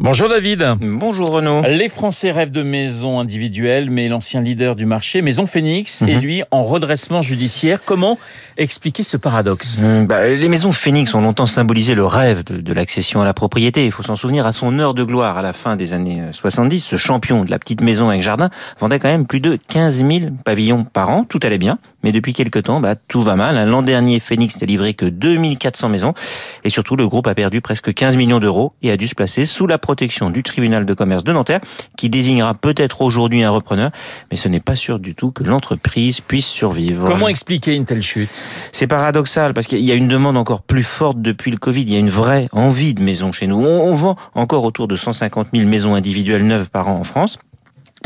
Bonjour David. Bonjour Renaud. Les Français rêvent de maisons individuelles, mais l'ancien leader du marché, Maison Phoenix, est lui en redressement judiciaire. Comment expliquer ce paradoxe Hum, bah, les maisons Phoenix ont longtemps symbolisé le rêve de, de l'accession à la propriété. Il faut s'en souvenir à son heure de gloire à la fin des années 70. Ce champion de la petite maison avec jardin vendait quand même plus de 15 000 pavillons par an. Tout allait bien. Mais depuis quelques temps, bah, tout va mal. L'an dernier, Phoenix n'a livré que 2400 maisons. Et surtout, le groupe a perdu presque 15 millions d'euros et a dû se placer sous la protection du tribunal de commerce de Nanterre, qui désignera peut-être aujourd'hui un repreneur. Mais ce n'est pas sûr du tout que l'entreprise puisse survivre. Comment expliquer une telle chute? C'est paradoxal parce qu'il y a une demande encore plus forte depuis le Covid. Il y a une vraie envie de maisons chez nous. On, vend encore autour de 150 000 maisons individuelles neuves par an en France.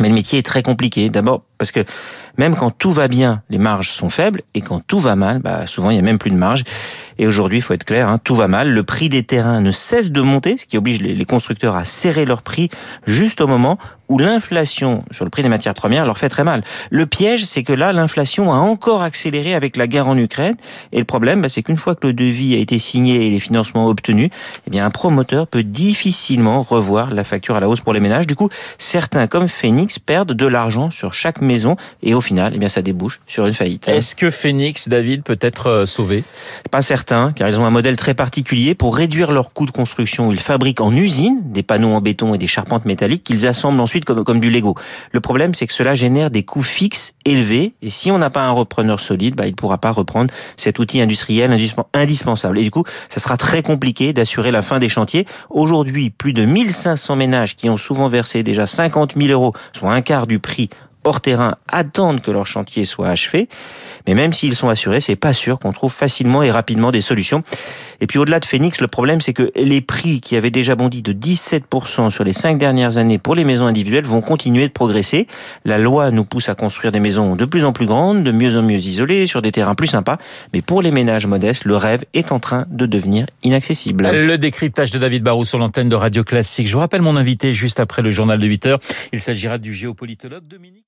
Mais le métier est très compliqué. D'abord parce que même quand tout va bien, les marges sont faibles, et quand tout va mal, bah souvent il y a même plus de marge. Et aujourd'hui, il faut être clair, hein, tout va mal. Le prix des terrains ne cesse de monter, ce qui oblige les, constructeurs à serrer leur prix juste au moment où l'inflation sur le prix des matières premières leur fait très mal. Le piège, c'est que là, l'inflation a encore accéléré avec la guerre en Ukraine. Et le problème, bah, c'est qu'une fois que le devis a été signé et les financements obtenus, eh bien, un promoteur peut difficilement revoir la facture à la hausse pour les ménages. Du coup, certains, comme Phoenix, perdent de l'argent sur chaque maison et au final, eh bien, ça débouche sur une faillite. Est-ce que Phoenix, David, peut être euh, sauvé? Pas certain, car ils ont un modèle très particulier. Pour réduire leurs coûts de construction, ils fabriquent en usine des panneaux en béton et des charpentes métalliques qu'ils assemblent ensuite comme, comme du Lego. Le problème, c'est que cela génère des coûts fixes élevés, et si on n'a pas un repreneur solide, bah, il ne pourra pas reprendre cet outil industriel indispensable. Et du coup, ça sera très compliqué d'assurer la fin des chantiers. Aujourd'hui, plus de 1500 ménages qui ont souvent versé déjà 50 000 euros, soit un quart du prix hors terrain attendent que leur chantier soit achevé. Mais même s'ils sont assurés, c'est pas sûr qu'on trouve facilement et rapidement des solutions. Et puis au-delà de Phoenix, le problème c'est que les prix qui avaient déjà bondi de 17% sur les cinq dernières années pour les maisons individuelles vont continuer de progresser. La loi nous pousse à construire des maisons de plus en plus grandes, de mieux en mieux isolées, sur des terrains plus sympas. Mais pour les ménages modestes, le rêve est en train de devenir inaccessible. Le décryptage de David Barrou sur l'antenne de Radio Classique. Je rappelle mon invité juste après le journal de 8 heures. Il s'agira du géopolitologue Dominique